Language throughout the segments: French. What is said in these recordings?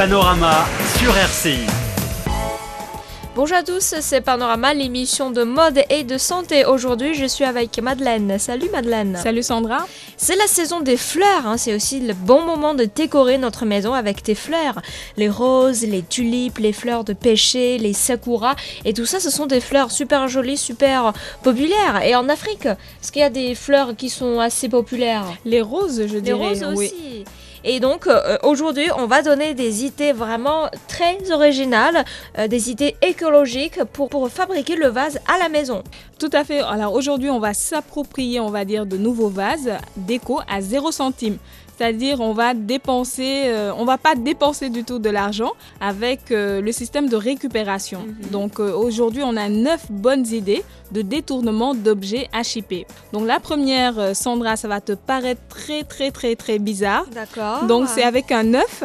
Panorama sur RCI. Bonjour à tous, c'est Panorama, l'émission de mode et de santé. Aujourd'hui, je suis avec Madeleine. Salut Madeleine. Salut Sandra. C'est la saison des fleurs, hein. c'est aussi le bon moment de décorer notre maison avec tes fleurs. Les roses, les tulipes, les fleurs de pêcher, les sakuras, et tout ça, ce sont des fleurs super jolies, super populaires. Et en Afrique, est-ce qu'il y a des fleurs qui sont assez populaires? Les roses, je Les dirais. roses oui. Et donc euh, aujourd'hui, on va donner des idées vraiment très originales, euh, des idées écologiques pour, pour fabriquer le vase à la maison. Tout à fait. Alors aujourd'hui, on va s'approprier, on va dire, de nouveaux vases déco à 0 centime c'est-à-dire on va dépenser, euh, on va pas dépenser du tout de l'argent avec euh, le système de récupération. Mhm. Donc euh, aujourd'hui, on a neuf bonnes idées de détournement d'objets HIP. Donc la première, Sandra, ça va te paraître très très très très bizarre. D'accord. Donc c'est avec un œuf.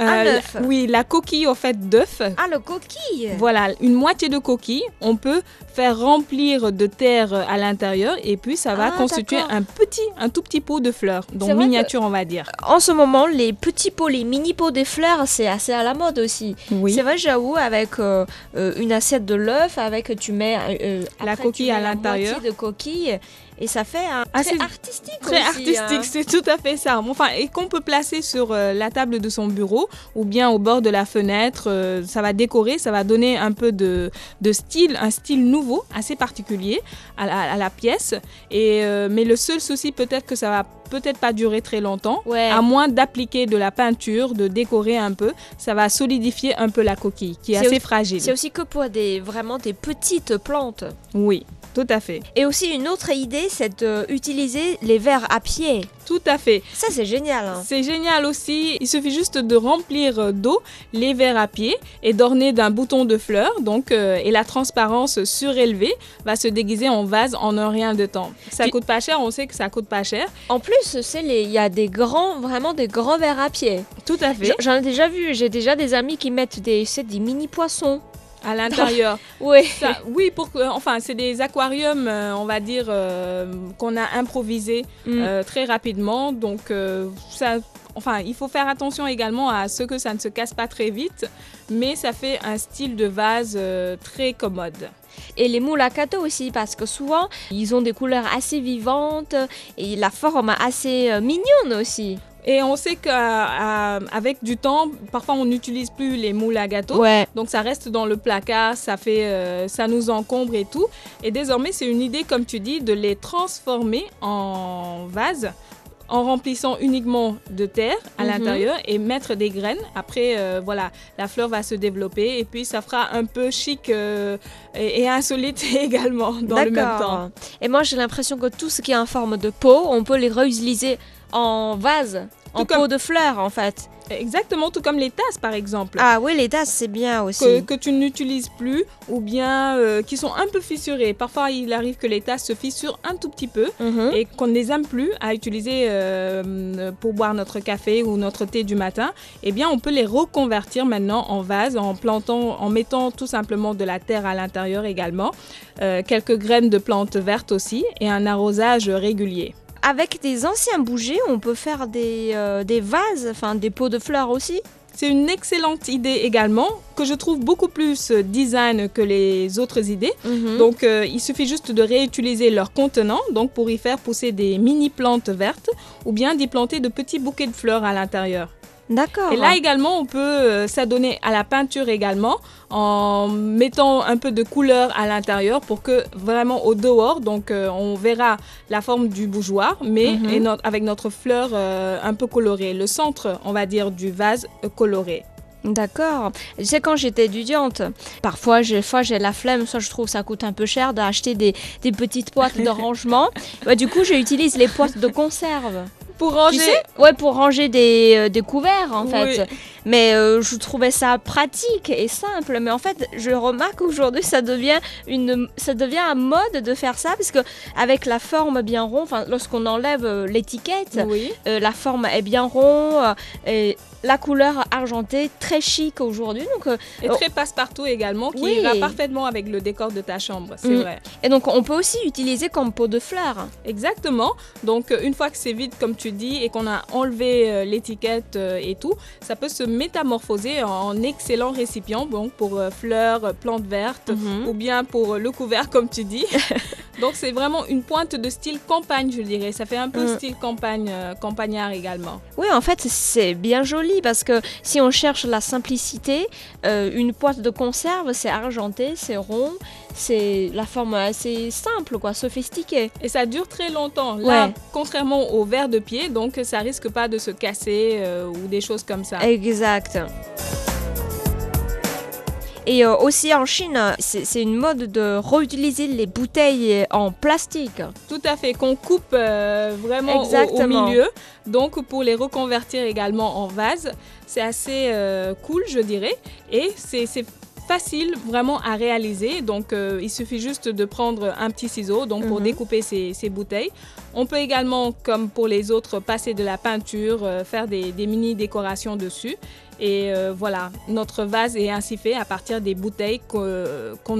Euh. Oui, la coquille au fait d'œuf. Ah, le coquille Voilà, une moitié de coquille, on peut faire remplir de terre à l'intérieur et puis ça va Ah, constituer un petit, un tout petit pot de fleurs, donc miniature on va dire. En ce moment, les petits pots, les mini pots des fleurs, c'est assez à la mode aussi. Oui. C'est vrai, j'avoue, avec euh, euh, une assiette de l'œuf, avec tu mets euh, La après, coquille à mets l'intérieur. de coquille, et ça fait un Ah, très c'est artistique Très aussi, artistique, hein. c'est tout à fait ça. Enfin, et qu'on peut placer sur euh, la table de son bureau ou bien au bord de la fenêtre. euh, ça va décorer, ça va donner un peu de, de style, un style nouveau, assez particulier à la, à la pièce. Et, euh, mais le seul souci, peut-être que ça va peut-être pas durer très longtemps. Ouais. À moins d'appliquer de la peinture, de décorer un peu, ça va solidifier un peu la coquille, qui est, assez aussi- fragile. C'est aussi que pour des, vraiment des petites plantes. Oui, tout à fait. Et aussi une autre idée, c'est d'utiliser les verres à pied. Tout à fait. Ça, c'est génial. hein. C'est génial aussi. Il suffit juste de remplir euh, d'eau les verres à pied et d'orner d'un bouton de fleurs. Donc, euh, et la transparence surélevée va se déguiser en vase en un rien de temps. Ça coûte pas cher. On sait que ça coûte pas cher. En plus, c'est il y a des grands, vraiment des grands verres à pied. Tout à fait. J'en ai déjà vu. J'ai déjà des amis qui mettent des, des mini poissons. À l'intérieur. Oui. Ça- oui, pour enfin, c'est des aquariums, euh, on va dire, euh, qu'on a improvisés Mm. euh, très rapidement. Donc, ça, enfin, il faut faire attention également à ce que ça ne se casse pas très vite, mais ça fait un style de vase très commode. Et les moules à cadeaux aussi, parce que souvent, ils ont des couleurs assez vivantes et la forme assez mignonne aussi. Et on sait qu'avec du temps, parfois on n'utilise plus les moules à gâteau. Ouais. Donc ça reste dans le placard, ça fait, euh, ça nous encombre et tout. Et désormais, c'est une idée, comme tu dis, de les transformer en vase en remplissant uniquement de terre à Mhm. l'intérieur et mettre des graines. Après, euh, voilà, la fleur va se développer et puis ça fera un peu chic euh, et, et insolite également dans le même temps. Et moi, j'ai l'impression que tout ce qui est en forme de pot, on peut les réutiliser en vase, en comme- pot de fleurs en fait. Exactement, tout comme les tasses par exemple. Ah oui, les tasses, c'est bien aussi. que, que tu n'utilises plus ou bien euh, qui sont un peu fissurées. Parfois, il arrive que les tasses se fissurent un tout petit peu Mhm. et qu'on ne les aime plus à utiliser euh, pour boire notre café ou notre thé du matin, eh bien, on peut les reconvertir maintenant en vase en plantant, en mettant tout simplement de la terre à l'intérieur également, euh, quelques graines de plantes vertes aussi et un arrosage régulier. Avec des anciens bougies, on peut faire des, euh, des vases, enfin des pots de fleurs aussi. C'est une excellente idée également que je trouve beaucoup plus euh, design que les autres idées. Mhm. Donc, euh, il suffit juste de réutiliser leur contenant donc pour y faire pousser des mini plantes vertes ou bien d'y planter de petits bouquets de fleurs à l'intérieur. D'accord. Et là également, on peut euh, s'adonner à la peinture également en mettant un peu de couleur à l'intérieur pour que vraiment au dehors, donc euh, on verra la forme du bougeoir, mais Mhm. et no- avec notre fleur euh, un peu colorée. Le centre, on va dire, du vase coloré. D'accord. Sais, quand j'étais étudiante, parfois, j'ai, la flemme, soit je trouve ça coûte un peu cher d'acheter des, des petites boîtes de rangement. Bah, du coup, j'utilise les boîtes de conserve. Pour ranger, Ouais, pour ranger des, euh, des couverts, en Oui. fait. Mais euh, je trouvais ça pratique et simple. Mais en fait, je remarque aujourd'hui, ça devient une, ça devient un mode de faire ça parce que avec la forme bien ronde, enfin, lorsqu'on enlève euh, l'étiquette, oui. euh, la forme est bien ronde et la couleur argentée très chic aujourd'hui. Donc, euh, Et Oh. très passe-partout également, qui Oui. va parfaitement avec le décor de ta chambre, c'est Mm. vrai. et donc on peut aussi utiliser comme pot de fleurs. Exactement. Donc, une fois que c'est vide, comme tu dis, et qu'on a enlevé euh, l'étiquette euh, et tout, ça peut se métamorphoser en excellent récipient donc pour euh, fleurs, plantes vertes Mhm. ou bien pour euh, le couvert comme tu dis. donc c'est vraiment une pointe de style campagne je dirais. Ça fait un peu Mm. style campagne, euh, campagnard également. Oui, en fait, c'est bien joli parce que si on cherche la simplicité, euh, une boîte de conserve, c'est argenté, c'est rond, c'est la forme assez simple, quoi, sophistiquée. Et ça dure très longtemps. Là, Ouais. contrairement au verre de pied, donc ça risque pas de se casser euh, ou des choses comme ça. Exact. Et euh, aussi en Chine, c'est une mode de réutiliser les bouteilles en plastique. Tout à fait, qu'on coupe euh, vraiment au- milieu. Donc pour les reconvertir également en vase, c'est assez euh, cool, je dirais. Et c'est facile vraiment à réaliser. Donc euh, il suffit juste de prendre un petit ciseau donc pour Mhm. découper ces, ces bouteilles. On peut également, comme pour les autres, passer de la peinture, euh, faire des, des mini décorations dessus. Et euh, voilà, notre vase est ainsi fait à partir des bouteilles que- qu'on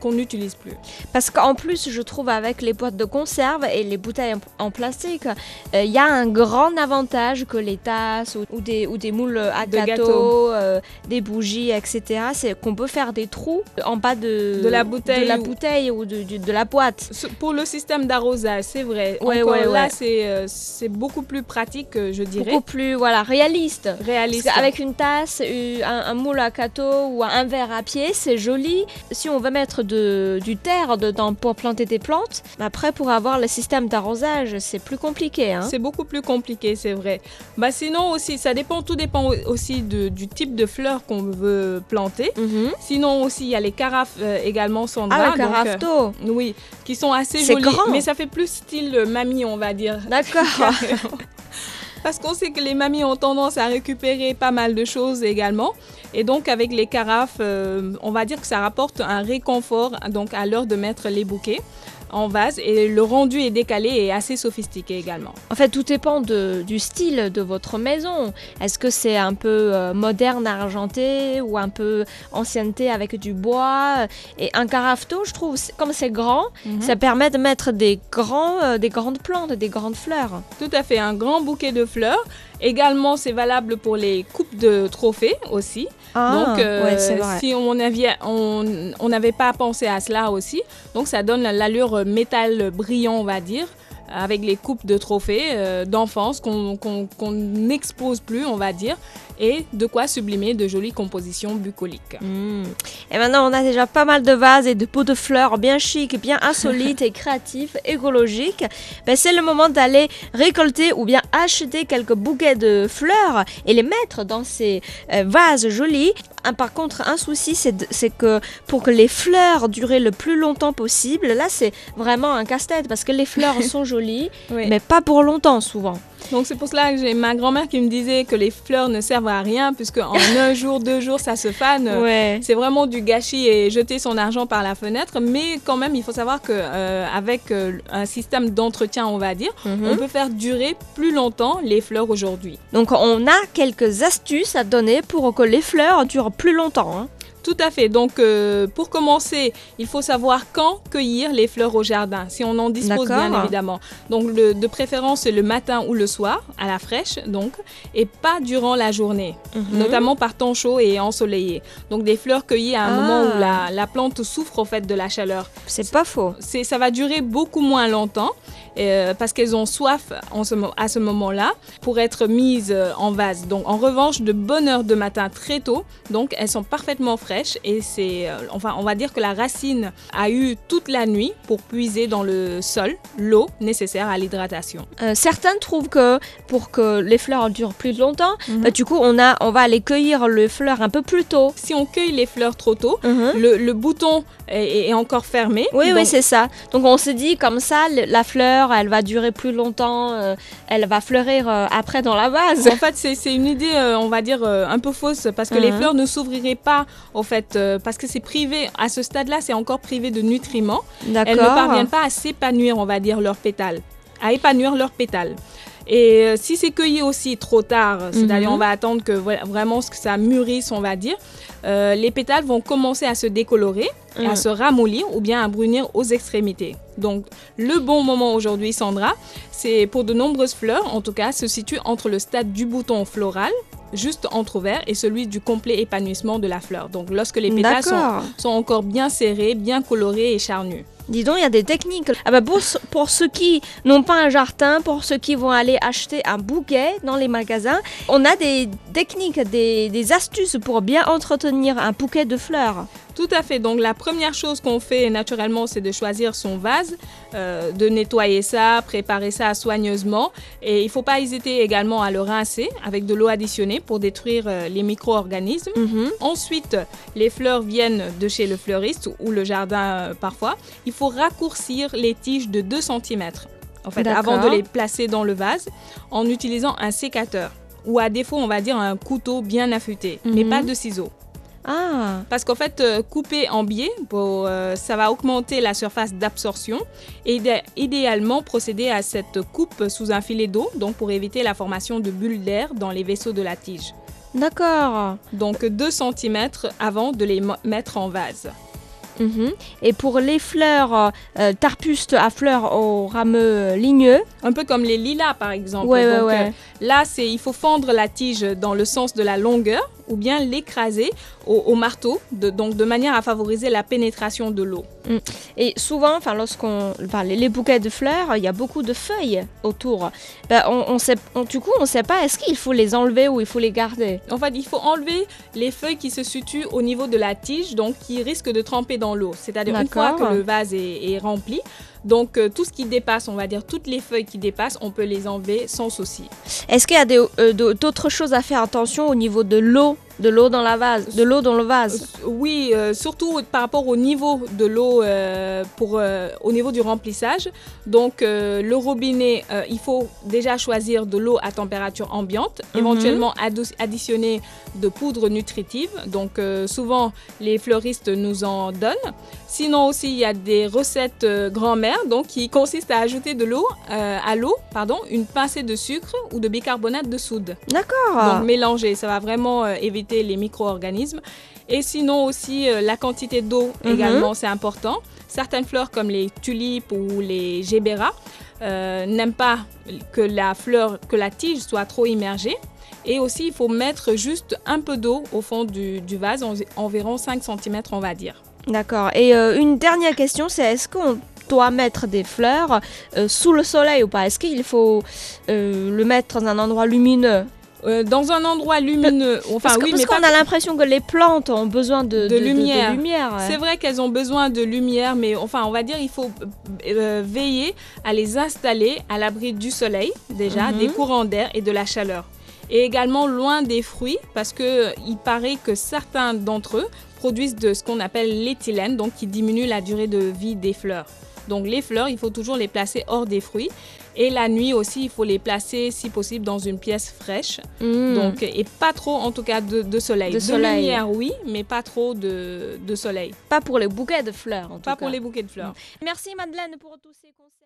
qu'on n'utilise plus. Parce qu'en plus, je trouve avec les boîtes de conserve et les bouteilles en, plastique, euh, il y a un grand avantage que les tasses ou, ou des, ou des moules à De euh, des bougies, etc. C'est qu'on peut faire des trous en bas de, De la bouteille de la ou- bouteille ou de, de la boîte. Pour le système d'arrosage, c'est vrai. Ouais, Encore ouais, là, ouais. c'est euh, beaucoup plus pratique, euh, je dirais. Beaucoup plus voilà, réaliste. réaliste. Une tasse, u- un, un moule à gâteau ou un verre à pied, c'est joli. Si on veut mettre de, du terre dedans pour planter des plantes, après pour avoir le système d'arrosage, c'est plus compliqué. Hein. C'est beaucoup plus compliqué, c'est vrai. Bah sinon aussi, ça dépend, tout dépend au- aussi de- du type de fleurs qu'on veut planter. Mhm. Sinon aussi, il y a les carafes euh, également Sandra. Ah, le donc, euh, carafe d'eau. oui, qui sont assez jolies, grand. mais ça fait plus style euh, mamie, on va dire. D'accord. Parce qu'on sait que les mamies ont tendance à récupérer pas mal de choses également. Et donc avec les carafes, euh, on va dire que ça rapporte un réconfort donc à l'heure de mettre les bouquets en vase et le rendu est décalé et assez sophistiqué également. En fait, tout dépend de- du style de votre maison. Est-ce que c'est un peu euh, moderne argenté ou un peu ancienneté avec du bois? Et un carafe d'eau, je trouve, comme c'est grand, ça permet de mettre des, grands, euh, des grandes plantes, des grandes fleurs. Tout à fait, un grand bouquet de fleurs. Également, c'est valable pour les coupes de trophées aussi. Donc, euh, Ah, ouais, c'est vrai. si on avait- on on n'avait pas pensé à cela aussi, donc ça donne l'allure métal brillant, on va dire, avec les coupes de trophées euh, d'enfance qu'on n'expose plus, on va dire, et de quoi sublimer de jolies compositions bucoliques. Mm. Et maintenant, on a déjà pas mal de vases et de pots de fleurs bien chics, bien insolites et créatifs, écologiques. Ben, c'est le moment d'aller récolter ou bien acheter quelques bouquets de fleurs et les mettre dans ces euh, vases jolis. Un- par contre, un souci, c'est que pour que les fleurs durent le plus longtemps possible, là, c'est vraiment un casse-tête parce que les fleurs sont jolies, Oui. mais pas pour longtemps souvent. Donc c'est pour cela que j'ai ma grand-mère qui me disait que les fleurs ne servent à rien puisque en un jour, deux jours, ça se fane. Ouais. C'est vraiment du gâchis et jeter son argent par la fenêtre, mais quand même, il faut savoir que euh, avec euh, un système d'entretien, on va dire, Mhm. on peut faire durer plus longtemps les fleurs aujourd'hui. Donc, on a quelques astuces à donner pour que les fleurs durent plus longtemps. hein. Tout à fait. Donc, euh, pour commencer, il faut savoir quand cueillir les fleurs au jardin, si on en dispose bien évidemment. Donc, le- de préférence le matin ou le soir, à la fraîche, donc, et pas durant la journée, Mhm. notamment par temps chaud et ensoleillé. Donc, des fleurs cueillies à un Ah. moment où la, la plante souffre au fait de la chaleur. C'est pas faux. ça va durer beaucoup moins longtemps euh, parce qu'elles ont soif en ce à ce moment-là pour être mises euh, en vase. Donc en revanche, de bonne heure de matin très tôt, donc elles sont parfaitement fraîches et c'est, euh, enfin on va dire que la racine a eu toute la nuit pour puiser dans le sol l'eau nécessaire à l'hydratation. Euh, certains trouvent que pour que les fleurs durent plus longtemps, Mhm. bah, du coup, on, a, on va aller cueillir les fleurs un peu plus tôt. Si on cueille les fleurs trop tôt, Mhm. le, le bouton est, est encore fermé. Oui, oui, c'est ça. Donc on se dit comme ça, la fleur, elle va durer plus longtemps, euh, elle va fleurir euh, après dans la vase. En fait, c'est une idée, euh, on va dire, euh, un peu fausse, parce que les Mhm. fleurs ne s'ouvriraient pas, en fait, euh, parce que c'est privé, à ce stade-là, c'est encore privé de nutriments. Elles ne parviennent pas à s'épanouir, on va dire, leurs pétales, à épanouir leurs pétales. Et euh, si c'est cueilli aussi trop tard, c'est-à-dire Mhm. on va attendre que vraiment ce que ça mûrisse, on va dire, euh, les pétales vont commencer à se décolorer, et à Mhm. se ramollir ou bien à brunir aux extrémités. Donc le bon moment aujourd'hui, Sandra, c'est pour de nombreuses fleurs, en tout cas, se situe entre le stade du bouton floral juste entrouvert et celui du complet épanouissement de la fleur. Donc lorsque les pétales sont encore bien serrés, bien colorés et charnus. Dis donc, il y a des techniques. Ah bah pour, ce- pour ceux qui n'ont pas un jardin, pour ceux qui vont aller acheter un bouquet dans les magasins, on a des techniques, des astuces pour bien entretenir un bouquet de fleurs. Tout à fait. Donc la première chose qu'on fait naturellement, c'est de choisir son vase, euh, de nettoyer ça, préparer ça soigneusement. Et il ne faut pas hésiter également à le rincer avec de l'eau additionnée pour détruire euh, les micro-organismes. Mhm. Ensuite, les fleurs viennent de chez le fleuriste ou le jardin euh, parfois. Il faut raccourcir les tiges de 2 cm en fait, avant de les placer dans le vase en utilisant un sécateur ou à défaut, on va dire un couteau bien affûté, mais Mhm. pas de ciseaux. Ah, Parce qu'en fait, euh, couper en biais, euh, ça va augmenter la surface d'absorption et idé- idéalement procéder à cette coupe sous un filet d'eau, donc pour éviter la formation de bulles d'air dans les vaisseaux de la tige. d'accord. Donc 2 cm avant de les mettre en vase. Mhm. Et pour les fleurs euh, tarpustes à fleurs aux rameux ligneux, Un peu comme les lilas par exemple. ouais, ouais, Donc, ouais. euh, là, c'est il faut fendre la tige dans le sens de la longueur ou bien l'écraser au, au marteau, de, donc de manière à favoriser la pénétration de l'eau. Et souvent, enfin, lorsqu'on, enfin, les, bouquets de fleurs, il y a beaucoup de feuilles autour. Ben, on, on sait, on- du coup, on ne sait pas est-ce qu'il faut les enlever ou il faut les garder? En fait, il faut enlever les feuilles qui se situent au niveau de la tige, donc qui risquent de tremper dans l'eau. C'est-à-dire une fois que le vase est, est rempli, donc euh, tout ce qui dépasse, on va dire toutes les feuilles qui dépassent, on peut les enlever sans souci. Est-ce qu'il y a euh, d'autres choses à faire? Attention au niveau de l'eau, de l'eau dans la vase, de l'eau dans le vase Oui, euh, surtout par rapport au niveau de l'eau, euh, pour euh, au niveau du remplissage. Donc le robinet, il faut déjà choisir de l'eau à température ambiante, Mhm. éventuellement additionner de poudre nutritive. Donc souvent les fleuristes nous en donnent. Sinon aussi il y a des recettes grand-mère, donc qui consistent à ajouter de l'eau à l'eau, pardon, une pincée de sucre ou de bicarbonate de soude. D'accord. Donc mélanger, ça va vraiment euh, éviter les micro-organismes. Et sinon aussi euh, la quantité d'eau Mhm. également, c'est important. Certaines fleurs comme les tulipes ou les gébéras euh, n'aiment pas que la fleur, que la tige soit trop immergée. Et aussi, il faut mettre juste un peu d'eau au fond du, du vase, en- environ 5 cm on va dire. D'accord. Et euh, une dernière question, c'est est-ce qu'on doit mettre des fleurs euh, sous le soleil ou pas? Est-ce qu'il faut le mettre dans un endroit lumineux? Euh, dans un endroit lumineux, enfin Parce oui, parce qu'on a l'impression que les plantes ont besoin de, De lumière. lumière, ouais. C'est vrai qu'elles ont besoin de lumière, mais enfin, on va dire, il faut euh, veiller à les installer à l'abri du soleil, déjà, Mhm. des courants d'air et de la chaleur. Et également loin des fruits, parce que euh, paraît que certains d'entre eux produisent de ce qu'on appelle l'éthylène, donc qui diminue la durée de vie des fleurs. Donc les fleurs, il faut toujours les placer hors des fruits. Et la nuit aussi, il faut les placer, si possible, dans une pièce fraîche. Mm. Donc, et pas trop, en tout cas, de, de soleil. De soleil. lumière, oui, mais pas trop de, de soleil. pas pour les bouquets de fleurs en tout Pas pour cas. les bouquets de fleurs. Merci Madeleine pour tous ces conseils.